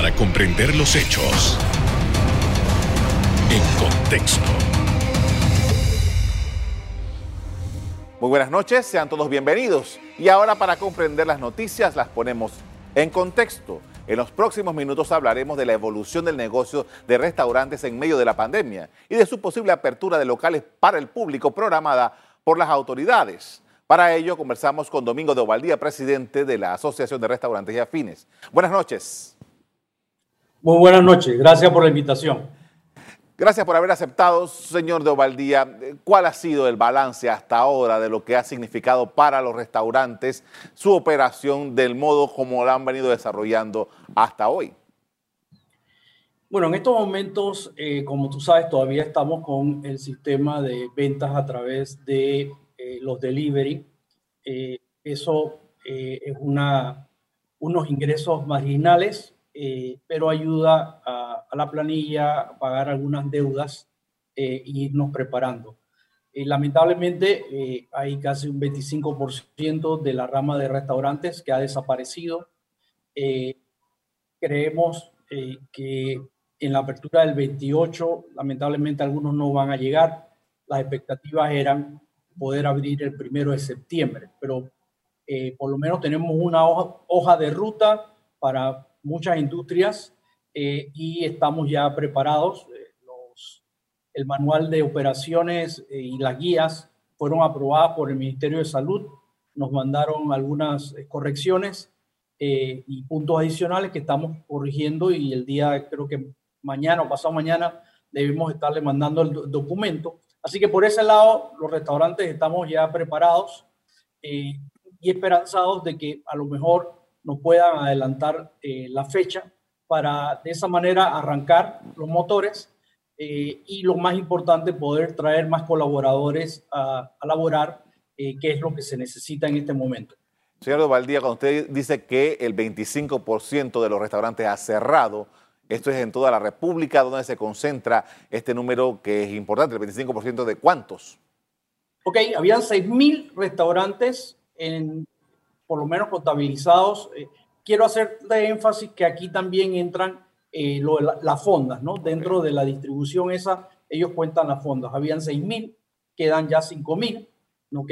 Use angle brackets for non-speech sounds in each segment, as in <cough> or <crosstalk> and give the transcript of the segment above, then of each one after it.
para comprender los hechos en contexto. Muy buenas noches, sean todos bienvenidos. Y ahora para comprender las noticias las ponemos en contexto. En los próximos minutos hablaremos de la evolución del negocio de restaurantes en medio de la pandemia y de su posible apertura de locales para el público programada por las autoridades. Para ello conversamos con Domingo de Ovaldía, presidente de la Asociación de Restaurantes y Afines. Buenas noches. Muy buenas noches, gracias por la invitación. Gracias por haber aceptado, señor de Ovaldía. ¿Cuál ha sido el balance hasta ahora de lo que ha significado para los restaurantes su operación del modo como la han venido desarrollando hasta hoy? Bueno, en estos momentos, eh, como tú sabes, todavía estamos con el sistema de ventas a través de eh, los delivery. Eh, eso eh, es una, unos ingresos marginales, pero ayuda a, la planilla a pagar algunas deudas e irnos preparando. lamentablemente, hay casi un 25% de la rama de restaurantes que ha desaparecido. creemos que en la apertura del 28, lamentablemente algunos no van a llegar. Las expectativas eran poder abrir el primero de septiembre, pero eh, por lo menos tenemos una hoja, de ruta para muchas industrias eh, y estamos ya preparados. Eh, los, el manual de operaciones y las guías fueron aprobadas por el Ministerio de Salud. Nos mandaron algunas correcciones y puntos adicionales que estamos corrigiendo y el día, creo que mañana o pasado mañana, debemos estarle mandando el documento Así que por ese lado, los restaurantes estamos ya preparados eh, y esperanzados de que a lo mejor nos puedan adelantar eh, la fecha para de esa manera arrancar los motores eh, y lo más importante, poder traer más colaboradores a, a laborar, que es lo que se necesita en este momento. Señor Valdía, cuando usted dice que el 25% de los restaurantes ha cerrado, esto es en toda la República donde se concentra este número que es importante, el 25% de cuántos. Ok, habían 6.000 restaurantes, en, por lo menos contabilizados. Eh, quiero hacer de énfasis que aquí también entran eh, las fondas, ¿no? Dentro de la distribución esa, ellos cuentan las fondas. Habían 6.000, quedan ya 5.000, ¿ok?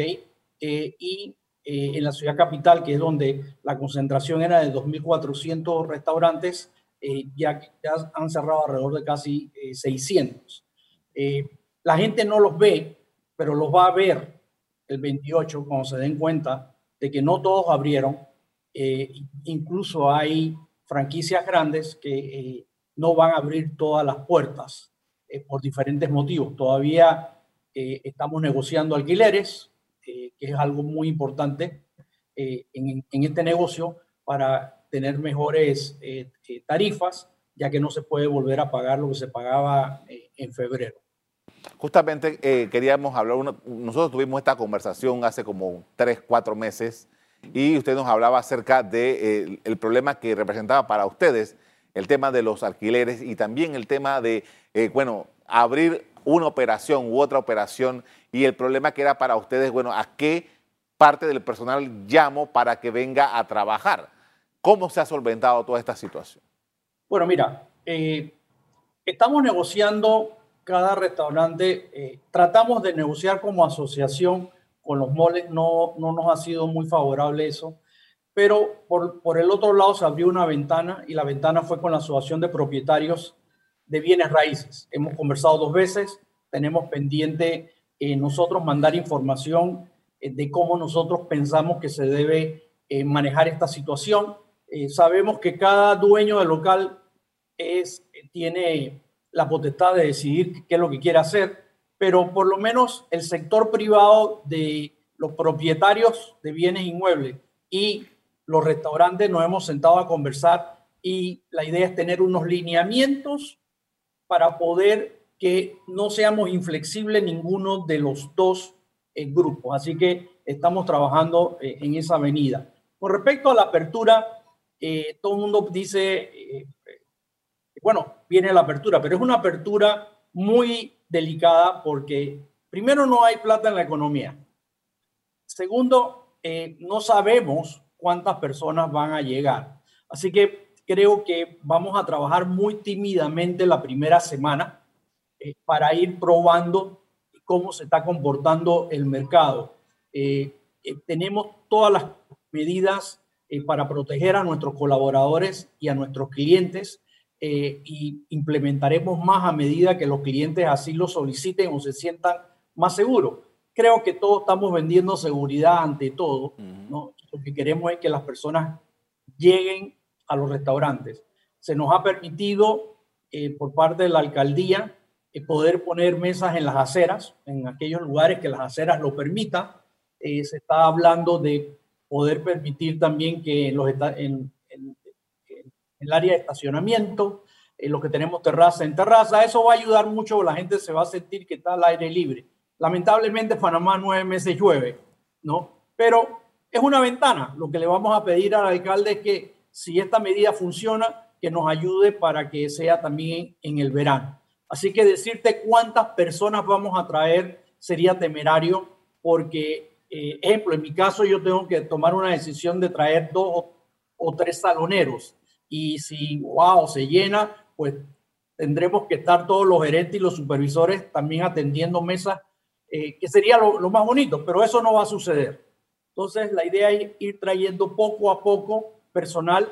Eh, y en la ciudad capital, que es donde la concentración era de 2.400 restaurantes, eh, ya, ya, han cerrado alrededor de casi 600. Eh, eh, la gente no los ve, pero los va a ver el 28 cuando se den cuenta de que no todos abrieron. incluso hay franquicias grandes que no van a abrir todas las puertas por diferentes motivos. Todavía estamos negociando alquileres, que es algo muy importante en, este negocio para tener mejores eh, eh, tarifas, ya que no se puede volver a pagar lo que se pagaba eh, en febrero. Justamente queríamos hablar, nosotros tuvimos esta conversación hace como tres, cuatro meses y usted nos hablaba acerca del de, el problema que representaba para ustedes el tema de los alquileres y también el tema de, bueno, abrir una operación u otra operación y el problema que era para ustedes, bueno, a qué parte del personal llamo para que venga a trabajar. ¿Cómo se ha solventado toda esta situación? Bueno, mira, eh, estamos negociando cada restaurante, eh, tratamos de negociar como asociación con los moles, no, no nos ha sido muy favorable eso, pero por, por el otro lado se abrió una ventana y la ventana fue con la Asociación de Propietarios de Bienes Raíces. Hemos conversado dos veces, tenemos pendiente eh, nosotros mandar información de cómo nosotros pensamos que se debe manejar esta situación eh, sabemos que cada dueño del local es, tiene la potestad de decidir qué es lo que quiere hacer, pero por lo menos el sector privado de los propietarios de bienes inmuebles y los restaurantes nos hemos sentado a conversar y la idea es tener unos lineamientos para poder que no seamos inflexibles ninguno de los dos eh, grupos. Así que estamos trabajando eh, en esa avenida. Con respecto a la apertura, eh, todo el mundo dice, bueno, viene la apertura, pero es una apertura muy delicada porque primero no hay plata en la economía. Segundo, eh, no sabemos cuántas personas van a llegar. Así que creo que vamos a trabajar muy tímidamente la primera semana eh, para ir probando cómo se está comportando el mercado. Eh, tenemos todas las medidas para proteger a nuestros colaboradores y a nuestros clientes y implementaremos más a medida que los clientes así lo soliciten o se sientan más seguros. Creo que todos estamos vendiendo seguridad ante todo, ¿no? Lo que queremos es que las personas lleguen a los restaurantes. Se nos ha permitido eh, por parte de la alcaldía eh, poder poner mesas en las aceras, en aquellos lugares que las aceras lo permitan. Eh, se está hablando de poder permitir también que en, los, en, el área de estacionamiento, en los que tenemos terraza en terraza, eso va a ayudar mucho, la gente se va a sentir que está al aire libre. Lamentablemente Panamá nueve meses llueve, ¿no? Pero es una ventana. Lo que le vamos a pedir al alcalde es que si esta medida funciona, que nos ayude para que sea también en el verano. Así que decirte cuántas personas vamos a traer sería temerario porque, eh, ejemplo, en mi caso yo tengo que tomar una decisión de traer dos o, tres saloneros y si, wow, se llena, pues tendremos que estar todos los gerentes y los supervisores también atendiendo mesas, eh, que sería lo, lo más bonito, pero eso no va a suceder. Entonces, la idea es ir trayendo poco a poco personal.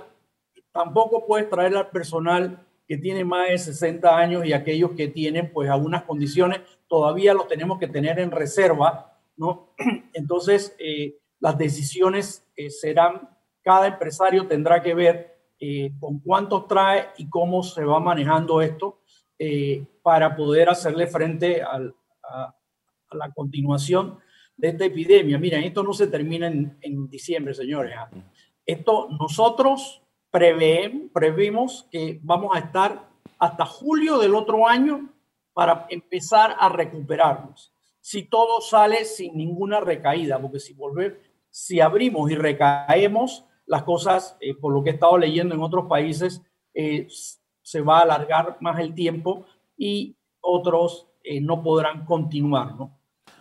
Tampoco puedes traer al personal que tiene más de 60 años y aquellos que tienen pues algunas condiciones, todavía los tenemos que tener en reserva, ¿no? <clears throat> Entonces, eh, las decisiones eh, serán, cada empresario tendrá que ver eh, con cuántos trae y cómo se va manejando esto para poder hacerle frente a, a, la continuación de esta epidemia. Miren, esto no se termina en, en diciembre, señores. ¿ah? Esto nosotros previmos que vamos a estar hasta julio del otro año para empezar a recuperarnos. Si todo sale sin ninguna recaída, porque si volvemos, si abrimos y recaemos, las cosas, eh, por lo que he estado leyendo en otros países, eh, se va a alargar más el tiempo y otros eh, no podrán continuar, ¿no?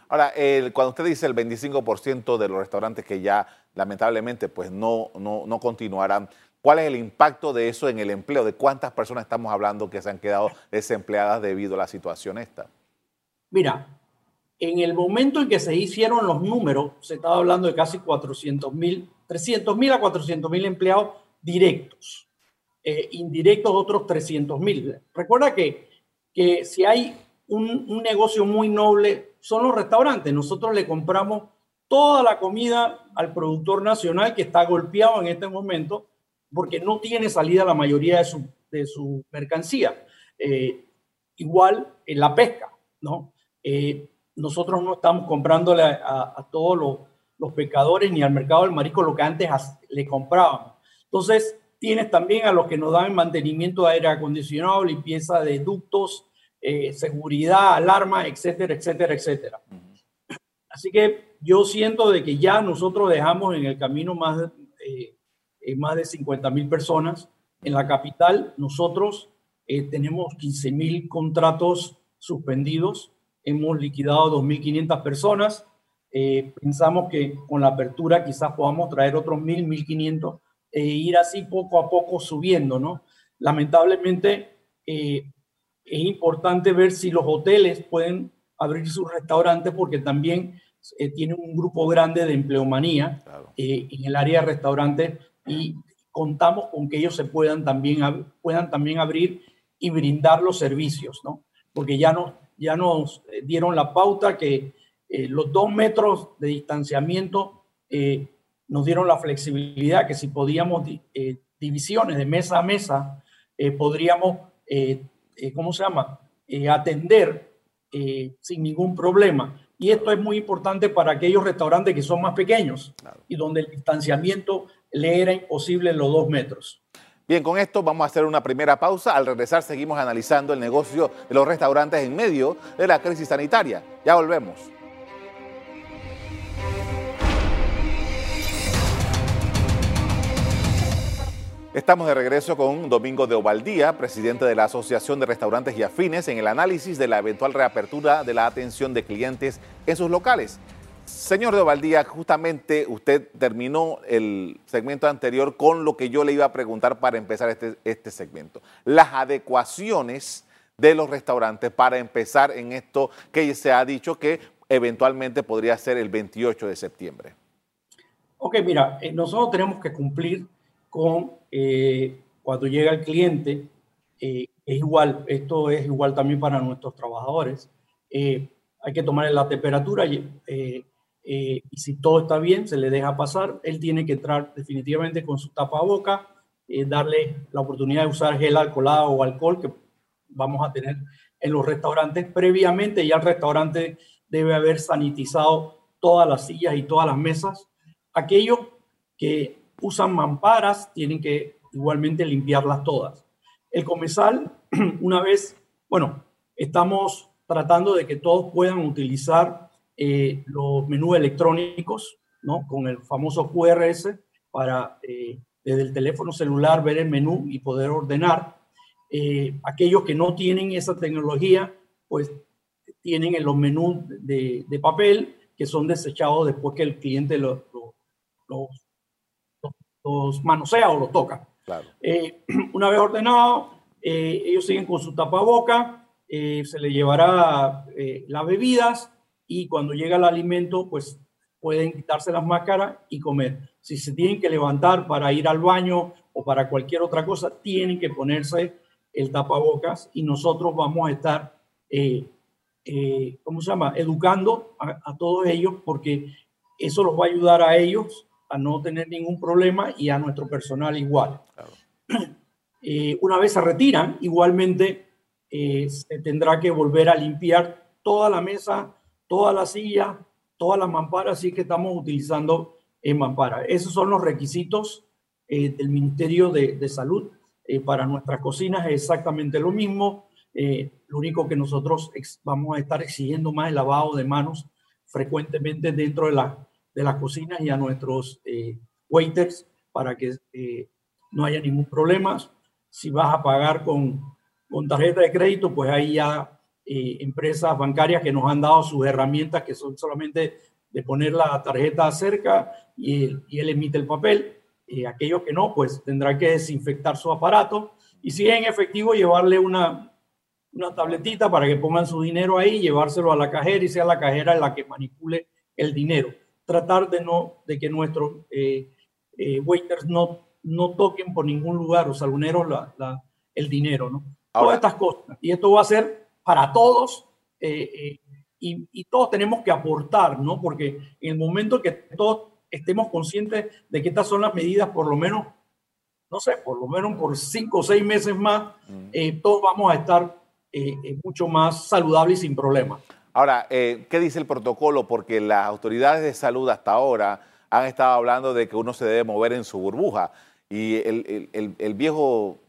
Ahora, cuando usted dice el 25% de los restaurantes que ya lamentablemente pues no, no, no continuarán, ¿cuál es el impacto de eso en el empleo? ¿De cuántas personas estamos hablando que se han quedado desempleadas debido a la situación esta? Mira, en el momento en que se hicieron los números, se estaba hablando de casi 400 mil, 300 mil a 400 mil empleados directos, eh, indirectos otros 300 mil. Recuerda que, que si hay un, negocio muy noble son los restaurantes. Nosotros le compramos toda la comida al productor nacional que está golpeado en este momento porque no tiene salida la mayoría de su, de su mercancía. Eh, igual en la pesca, ¿no? Eh, nosotros no estamos comprándole a, todos los, los, pescadores ni al mercado del marisco lo que antes le comprábamos. Entonces, tienes también a los que nos dan mantenimiento de aire acondicionado, limpieza de ductos, eh, seguridad, alarma, etcétera, etcétera, etcétera. Así que yo siento de que ya nosotros dejamos en el camino más, eh, eh, más de 50 mil personas. En la capital nosotros tenemos 15 mil contratos suspendidos, hemos liquidado 2.500 personas. Pensamos que con la apertura quizás podamos traer otros 1.000, 1.500 e ir así poco a poco subiendo, ¿no? Lamentablemente, es importante ver si los hoteles pueden abrir sus restaurantes porque también eh, tienen un grupo grande de empleomanía eh, en el área de restaurantes y contamos con que ellos se puedan también, puedan también abrir y brindar los servicios, ¿no? Porque ya nos, ya nos eh, dieron la pauta que los dos metros de distanciamiento nos dieron la flexibilidad que si podíamos divisiones de mesa a mesa, podríamos eh, ¿cómo se llama? Eh, atender eh, sin ningún problema. Y esto es muy importante para aquellos restaurantes que son más pequeños y donde el distanciamiento le era imposible en los dos metros. Bien, con esto vamos a hacer una primera pausa. Al regresar seguimos analizando el negocio de los restaurantes en medio de la crisis sanitaria. Ya volvemos. Estamos de regreso con Domingo de Ovaldía, presidente de la Asociación de Restaurantes y Afines, en el análisis de la eventual reapertura de la atención de clientes en sus locales. Señor de Ovaldía, justamente usted terminó el segmento anterior con lo que yo le iba a preguntar para empezar este, este segmento. Las adecuaciones de los restaurantes para empezar en esto que se ha dicho que eventualmente podría ser el 28 de septiembre. Ok, mira, eh, nosotros tenemos que cumplir con eh, cuando llega el cliente, eh, es igual, esto es igual también para nuestros trabajadores. hay que tomar la temperatura y eh, y si todo está bien, se le deja pasar. Él tiene que entrar definitivamente con su tapaboca, eh, darle la oportunidad de usar gel alcoholado o alcohol que vamos a tener en los restaurantes. Previamente ya el restaurante debe haber sanitizado todas las sillas y todas las mesas. Aquellos que usan mamparas tienen que igualmente limpiarlas todas. El comensal, <clears throat> una vez, bueno, estamos tratando de que todos puedan utilizar eh, los menús electrónicos, ¿no? Con el famoso QRS para eh, desde el teléfono celular ver el menú y poder ordenar. Eh, aquellos que no tienen esa tecnología, pues tienen en los menús de, papel que son desechados después que el cliente los lo, los manosea o los toca. Claro. <clears throat> una vez ordenado, ellos siguen con su tapaboca, se le llevará las bebidas, y cuando llega el alimento, pues pueden quitarse las máscaras y comer. Si se tienen que levantar para ir al baño o para cualquier otra cosa, tienen que ponerse el tapabocas y nosotros vamos a estar, eh, eh, ¿cómo se llama?, educando a, todos ellos porque eso los va a ayudar a ellos a no tener ningún problema y a nuestro personal igual. <clears throat> Eh, una vez se retiran, igualmente se tendrá que volver a limpiar toda la mesa toda la silla, todas las mamparas, sí que estamos utilizando en mampara. Esos son los requisitos eh, del Ministerio de, Salud eh, para nuestras cocinas, es exactamente lo mismo. Eh, lo único que nosotros vamos a estar exigiendo más el lavado de manos frecuentemente dentro de, la, de las cocinas y a nuestros waiters para que no haya ningún problema. Si vas a pagar con, con tarjeta de crédito, pues ahí ya eh, empresas bancarias que nos han dado sus herramientas que son solamente de poner la tarjeta cerca y, él emite el papel. Eh, aquellos que no, pues tendrán que desinfectar su aparato y si es en efectivo llevarle una, una tabletita para que pongan su dinero ahí, llevárselo a la cajera y sea la cajera la que manipule el dinero. Tratar de, no, de que nuestros eh, waiters no, no toquen por ningún lugar, los saluneros, la, el dinero, ¿no? Todas estas cosas. Y esto va a ser para todos eh, eh, y, todos tenemos que aportar, ¿no? Porque en el momento que todos estemos conscientes de que estas son las medidas, por lo menos, no sé, por lo menos por cinco o seis meses más, mm. eh, todos vamos a estar mucho más saludables y sin problemas. Ahora, ¿qué dice el protocolo? Porque las autoridades de salud hasta ahora han estado hablando de que uno se debe mover en su burbuja. Y el, viejo,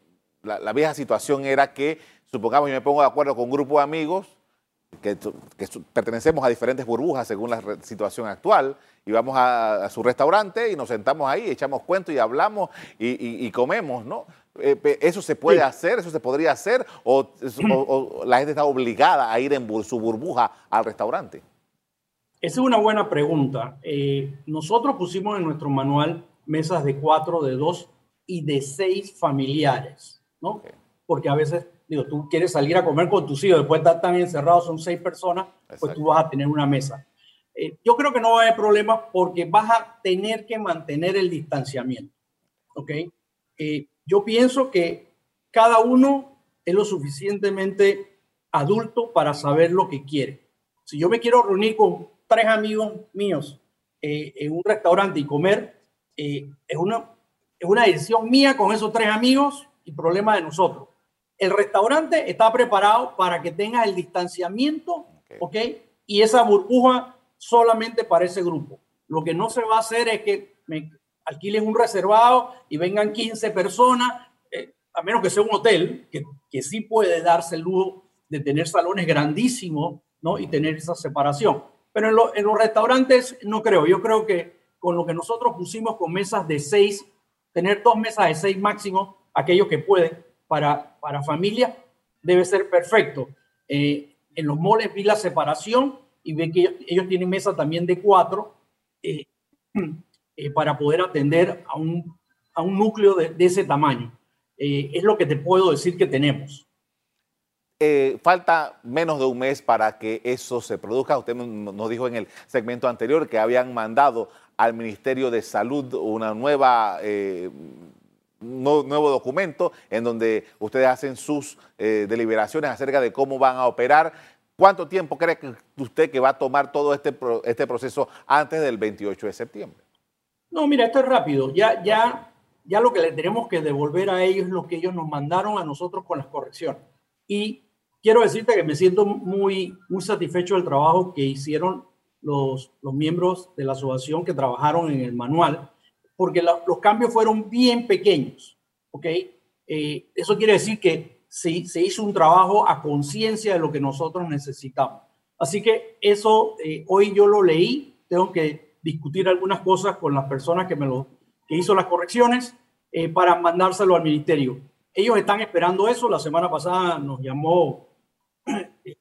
la, vieja situación era que supongamos yo me pongo de acuerdo con un grupo de amigos que, pertenecemos a diferentes burbujas según la situación actual y vamos a, su restaurante y nos sentamos ahí, echamos cuentos y hablamos y, comemos, ¿no? Eh, ¿Eso se puede hacer? ¿Eso se podría hacer? ¿O, la gente está obligada a ir en su burbuja al restaurante? Esa es una buena pregunta. Eh, nosotros pusimos en nuestro manual mesas de cuatro, de dos y de seis familiares, ¿no? Porque a veces digo, tú quieres salir a comer con tus hijos, después de estar tan encerrado, son seis personas, pues tú vas a tener una mesa. Eh, yo creo que no va a haber problema porque vas a tener que mantener el distanciamiento. ¿Ok? Eh, yo pienso que cada uno es lo suficientemente adulto para saber lo que quiere. Si yo me quiero reunir con tres amigos míos eh, en un restaurante y comer, es, una, es una decisión mía con esos tres amigos y problema de nosotros. El restaurante está preparado para que tenga el distanciamiento, ¿ok? Y esa burbuja solamente para ese grupo. Lo que no se va a hacer es que me alquilen un reservado y vengan 15 personas, eh, a menos que sea un hotel, que, que sí puede darse el lujo de tener salones grandísimos, ¿no? Y tener esa separación. Pero en, los restaurantes no creo. Yo creo que con lo que nosotros pusimos con mesas de seis, tener dos mesas de seis máximo, aquellos que pueden, para, para familia debe ser perfecto. Eh, en los moles vi la separación y ve que ellos, tienen mesa también de cuatro eh, <clears throat> eh, para poder atender a un, a un núcleo de, ese tamaño. Eh, es lo que te puedo decir que tenemos. falta menos de un mes para que eso se produzca. Usted nos dijo en el segmento anterior que habían mandado al Ministerio de Salud una nueva nuevo documento en donde ustedes hacen sus eh, deliberaciones acerca de cómo van a operar. ¿Cuánto tiempo cree usted que va a tomar todo este, este proceso antes del 28 de septiembre? No, mira, esto es rápido. Ya, ya, ya lo que le tenemos que devolver a ellos es lo que ellos nos mandaron a nosotros con las correcciones. Y quiero decirte que me siento muy, muy satisfecho del trabajo que hicieron los, los miembros de la asociación que trabajaron en el manual porque los cambios fueron bien pequeños, ¿ok? Eh, eso quiere decir que se, se hizo un trabajo a conciencia de lo que nosotros necesitamos. Así que eso eh, hoy yo lo leí, tengo que discutir algunas cosas con las personas que me lo que hizo las correcciones eh, para mandárselo al ministerio. Ellos están esperando eso. La semana pasada nos llamó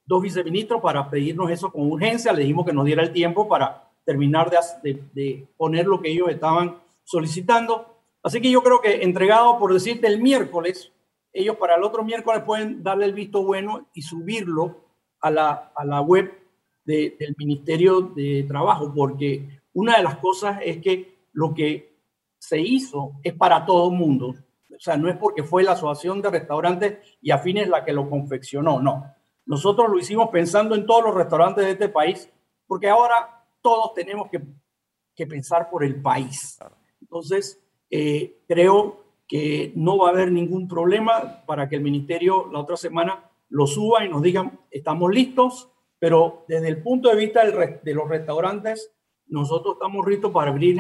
dos viceministros para pedirnos eso con urgencia. Le dijimos que nos diera el tiempo para terminar de, de, de poner lo que ellos estaban solicitando. Así que yo creo que entregado, por decirte, el miércoles, ellos para el otro miércoles pueden darle el visto bueno y subirlo a la, a la web del Ministerio de Trabajo, porque una de las cosas es que lo que se hizo es para todo el mundo. O sea, no es porque fue la Asociación de Restaurantes y Afines la que lo confeccionó, no. Nosotros lo hicimos pensando en todos los restaurantes de este país, porque ahora todos tenemos que, que pensar por el país. Entonces, eh, creo que no va a haber ningún problema para que el ministerio la otra semana lo suba y nos digan, estamos listos, pero desde el punto de vista de los restaurantes, nosotros estamos listos para abrir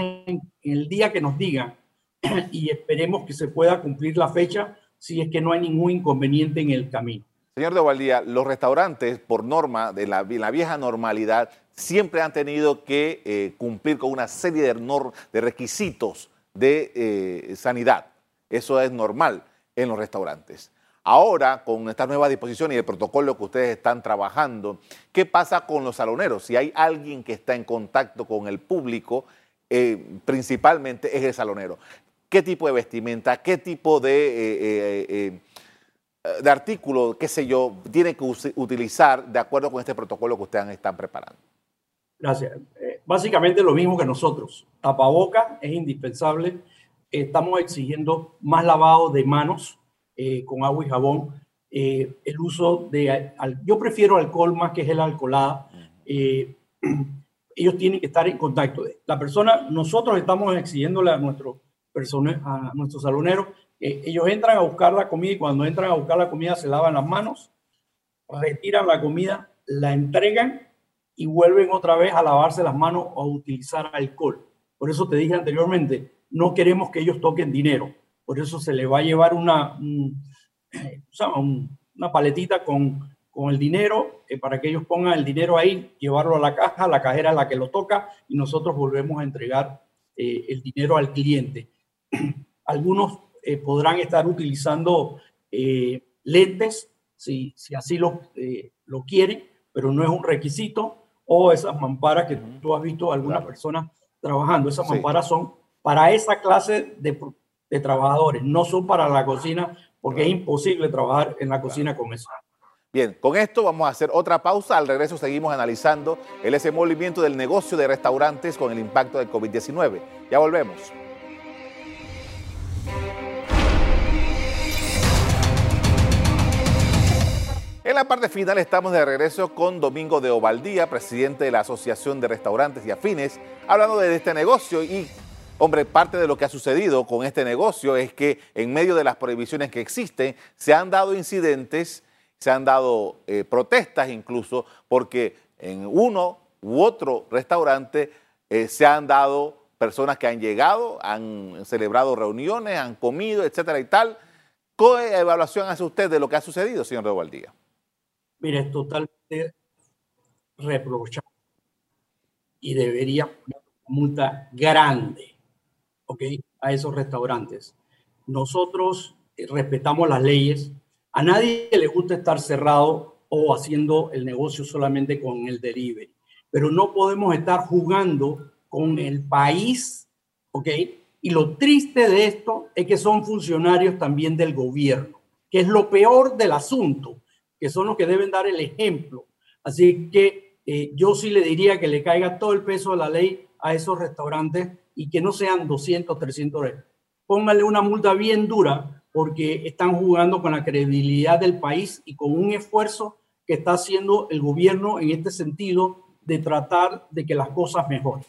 el día que nos digan <clears throat> y esperemos que se pueda cumplir la fecha si es que no hay ningún inconveniente en el camino. Señor de Valdía, los restaurantes, por norma de la, vieja normalidad, siempre han tenido que eh, cumplir con una serie de, de requisitos de eh, sanidad. Eso es normal en los restaurantes. Ahora, con esta nueva disposición y el protocolo que ustedes están trabajando, ¿qué pasa con los saloneros? Si hay alguien que está en contacto con el público, eh, principalmente es el salonero. ¿Qué tipo de vestimenta, qué tipo de eh, de artículo, qué sé yo, tiene que utilizar de acuerdo con este protocolo que ustedes están preparando? Gracias. Eh, básicamente lo mismo que nosotros. Tapaboca es indispensable. Estamos exigiendo más lavado de manos eh, con agua y jabón. el uso de... yo prefiero alcohol más que gel alcoholada. <clears throat> ellos tienen que estar en contacto. La persona, nosotros estamos exigiéndole a, nuestro a nuestros saloneros eh, ellos entran a buscar la comida y cuando entran a buscar la comida se lavan las manos, retiran la comida, la entregan y vuelven otra vez a lavarse las manos o a utilizar alcohol. Por eso te dije anteriormente, no queremos que ellos toquen dinero. Por eso se les va a llevar una, una paletita con, con el dinero eh, para que ellos pongan el dinero ahí, llevarlo a la caja, la cajera es la que lo toca y nosotros volvemos a entregar eh, el dinero al cliente. <clears throat> Algunos eh, podrán estar utilizando eh, lentes si, si así lo, eh, lo quieren, pero no es un requisito, o esas mamparas que tú has visto algunas personas trabajando. Esas mamparas son para esa clase de, de, trabajadores, no son para la cocina, porque es imposible trabajar en la cocina con eso. Bien, con esto vamos a hacer otra pausa. Al regreso seguimos analizando el ese movimiento del negocio de restaurantes con el impacto del COVID-19. Ya volvemos. En la parte final estamos de regreso con Domingo de Ovaldía, presidente de la Asociación de Restaurantes y Afines, hablando de este negocio y, hombre, parte de lo que ha sucedido con este negocio es que en medio de las prohibiciones que existen se han dado incidentes, se han dado eh, protestas incluso, porque en uno u otro restaurante eh, se han dado personas que han llegado, han celebrado reuniones, han comido, etcétera y tal. ¿Qué evaluación hace usted de lo que ha sucedido, señor de Ovaldía? Mira, es totalmente reprochable y debería una multa grande, ¿ok? A esos restaurantes. Nosotros eh, respetamos las leyes. A nadie le gusta estar cerrado o haciendo el negocio solamente con el delivery. pero no podemos estar jugando con el país, ¿ok? Y lo triste de esto es que son funcionarios también del gobierno, que es lo peor del asunto, que son los que deben dar el ejemplo. Así que eh, yo sí le diría que le caiga todo el peso de la ley a esos restaurantes y que no sean 200, 300 dólares. Póngale una multa bien dura porque están jugando con la credibilidad del país y con un esfuerzo que está haciendo el gobierno en este sentido de tratar de que las cosas mejoren.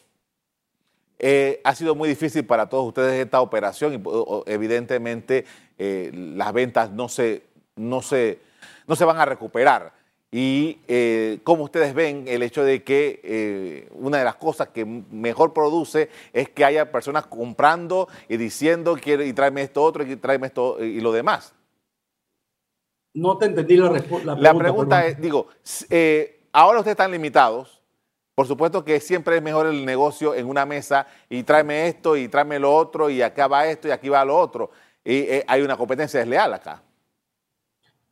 Eh, ha sido muy difícil para todos ustedes esta operación y evidentemente eh, las ventas no se, no, se, no se van a recuperar. Y eh, como ustedes ven, el hecho de que una de las cosas que mejor produce es que haya personas comprando y diciendo, y tráeme esto otro y tráeme esto y lo demás. No te entendí la, respuesta. La pregunta es, digo, ahora ustedes están limitados, por supuesto que siempre es mejor el negocio en una mesa y tráeme esto y tráeme lo otro y acá va esto y aquí va lo otro. Y eh, hay una competencia desleal acá.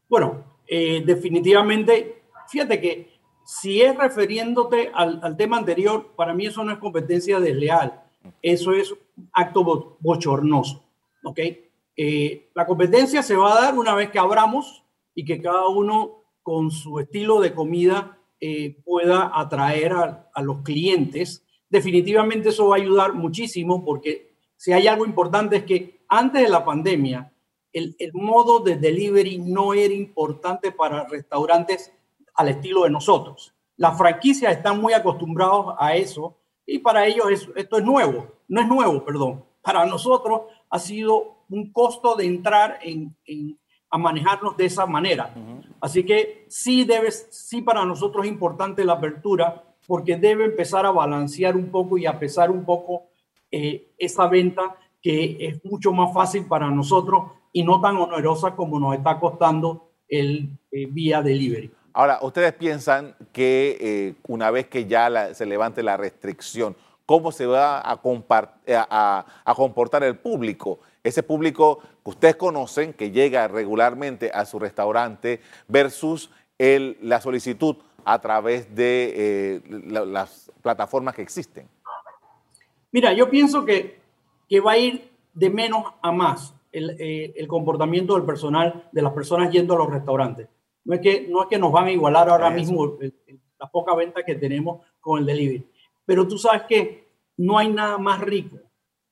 Bueno, eh, definitivamente, fíjate que si es refiriéndote al, tema anterior, para mí eso no es competencia desleal, eso es acto bochornoso. ¿ok? Eh, la competencia se va a dar una vez que abramos y que cada uno con su estilo de comida eh, pueda atraer a, los clientes. Definitivamente eso va a ayudar muchísimo porque si hay algo importante es que antes de la pandemia, el, modo de delivery no era importante para restaurantes al estilo de nosotros. Las franquicias están muy acostumbrados a eso y para ellos esto es nuevo, no es nuevo, perdón. Para nosotros ha sido un costo de entrar en, a manejarnos de esa manera. Así que sí debe, sí para nosotros es importante la apertura porque debe empezar a balancear un poco y a pesar un poco eh, esa venta que es mucho más fácil para nosotros y no tan onerosa como nos está costando el eh, vía delivery. Ahora, ustedes piensan que eh, una vez que ya se levante la restricción, ¿cómo se va a, a, a comportar el público? ese público que ustedes conocen, que llega regularmente a su restaurante, versus el, la solicitud a través de eh, las plataformas que existen? Mira, yo pienso que, que va a ir de menos a más el, eh, el, comportamiento del personal, de las personas yendo a los restaurantes. No es que, no es que nos van a igualar ahora mismo la poca venta que tenemos con el delivery. Pero tú sabes que no hay nada más rico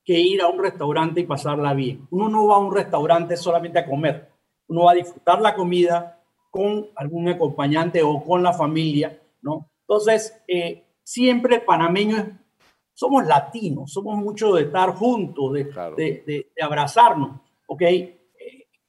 que ir a un restaurante y pasarla bien. Uno no va a un restaurante solamente a comer, uno va a disfrutar la comida con algún acompañante o con la familia, ¿no? Entonces, eh, siempre el panameño somos latinos, somos mucho de estar juntos, de, de, abrazarnos, ¿ok? Eh,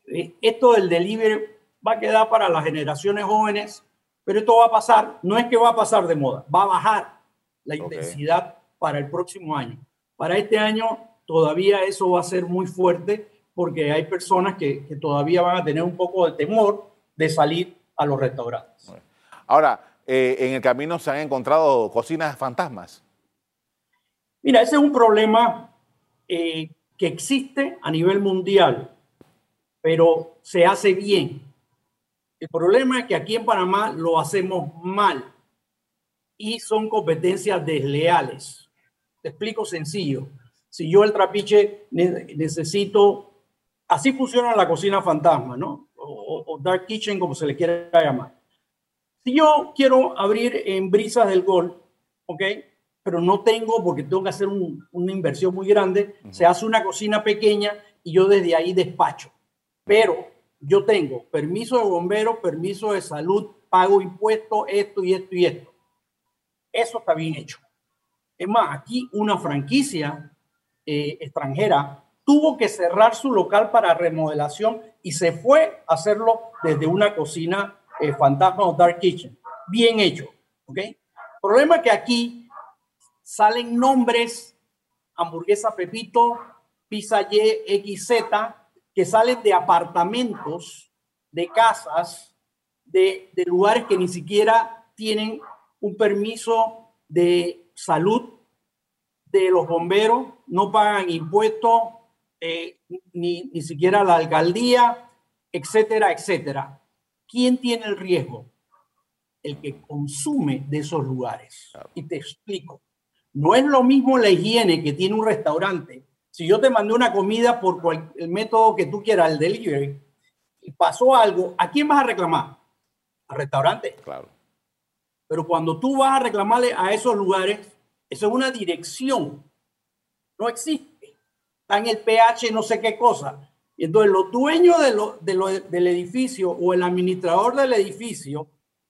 eh, esto del delivery va a quedar para las generaciones jóvenes, pero esto va a pasar, no es que va a pasar de moda, va a bajar la intensidad para el próximo año. Para este año todavía eso va a ser muy fuerte porque hay personas que, todavía van a tener un poco de temor de salir a los restaurantes. Ahora, eh, en el camino se han encontrado cocinas fantasmas. Mira, ese es un problema eh, que existe a nivel mundial, pero se hace bien. El problema es que aquí en Panamá lo hacemos mal y son competencias desleales. Te explico sencillo. Si yo el trapiche necesito, así funciona la cocina fantasma, ¿no? O, dark kitchen, como se le quiera llamar. Si yo quiero abrir en brisas del gol, ¿ok? Pero no tengo porque tengo que hacer una inversión muy grande, se hace una cocina pequeña y yo desde ahí despacho. Pero yo tengo permiso de bombero, permiso de salud, pago impuestos, esto y esto y esto. Eso está bien hecho. Es más, aquí una franquicia eh, extranjera tuvo que cerrar su local para remodelación y se fue a hacerlo desde una cocina eh, fantasma o dark kitchen. Bien hecho, ¿ok? Problema que aquí salen nombres, hamburguesa Pepito, pizza Y, XZ, que salen de apartamentos, de casas, de, de lugares que ni siquiera tienen un permiso de salud de los bomberos, no pagan impuestos, eh, ni, ni siquiera la alcaldía, etcétera, etcétera. ¿Quién tiene el riesgo? el que consume de esos lugares. Y te explico. No es lo mismo la higiene que tiene un restaurante. Si yo te mandé una comida por el método que tú quieras, el delivery, y pasó algo, ¿a quién vas a reclamar? Al restaurante. Claro. Pero cuando tú vas a reclamarle a esos lugares, eso es una dirección. No existe. Está en el pH, no sé qué cosa. Y entonces los dueños de del edificio o el administrador del edificio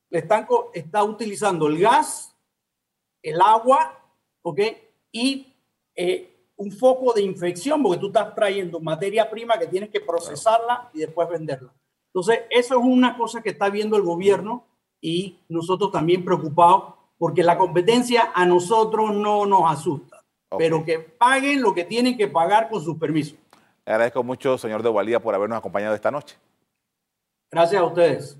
le están, está utilizando el gas, el agua, ¿ok? Y eh, un foco de infección, porque tú estás trayendo materia prima que tienes que procesarla y después venderla. Entonces, eso es una cosa que está viendo el gobierno y nosotros también preocupados porque la competencia a nosotros no nos asusta, pero que paguen lo que tienen que pagar con sus permisos. Le agradezco mucho, señor de Walía, por habernos acompañado esta noche. Gracias a ustedes.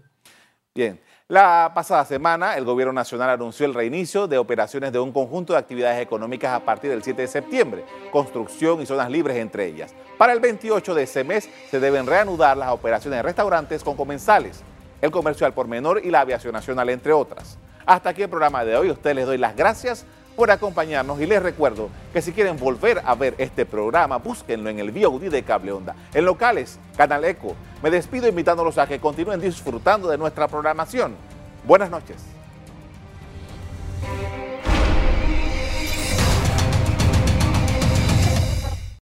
Bien. La pasada semana, el Gobierno Nacional anunció el reinicio de operaciones de un conjunto de actividades económicas a partir del 7 de septiembre, construcción y zonas libres entre ellas. Para el 28 de ese mes se deben reanudar las operaciones de restaurantes con comensales, el comercio al por menor y la aviación nacional, entre otras. Hasta aquí el programa de hoy. Ustedes les doy las gracias por acompañarnos y les recuerdo que si quieren volver a ver este programa, búsquenlo en el VOD de Cable Onda, en locales, Canal Eco. Me despido invitándolos a que continúen disfrutando de nuestra programación. Buenas noches.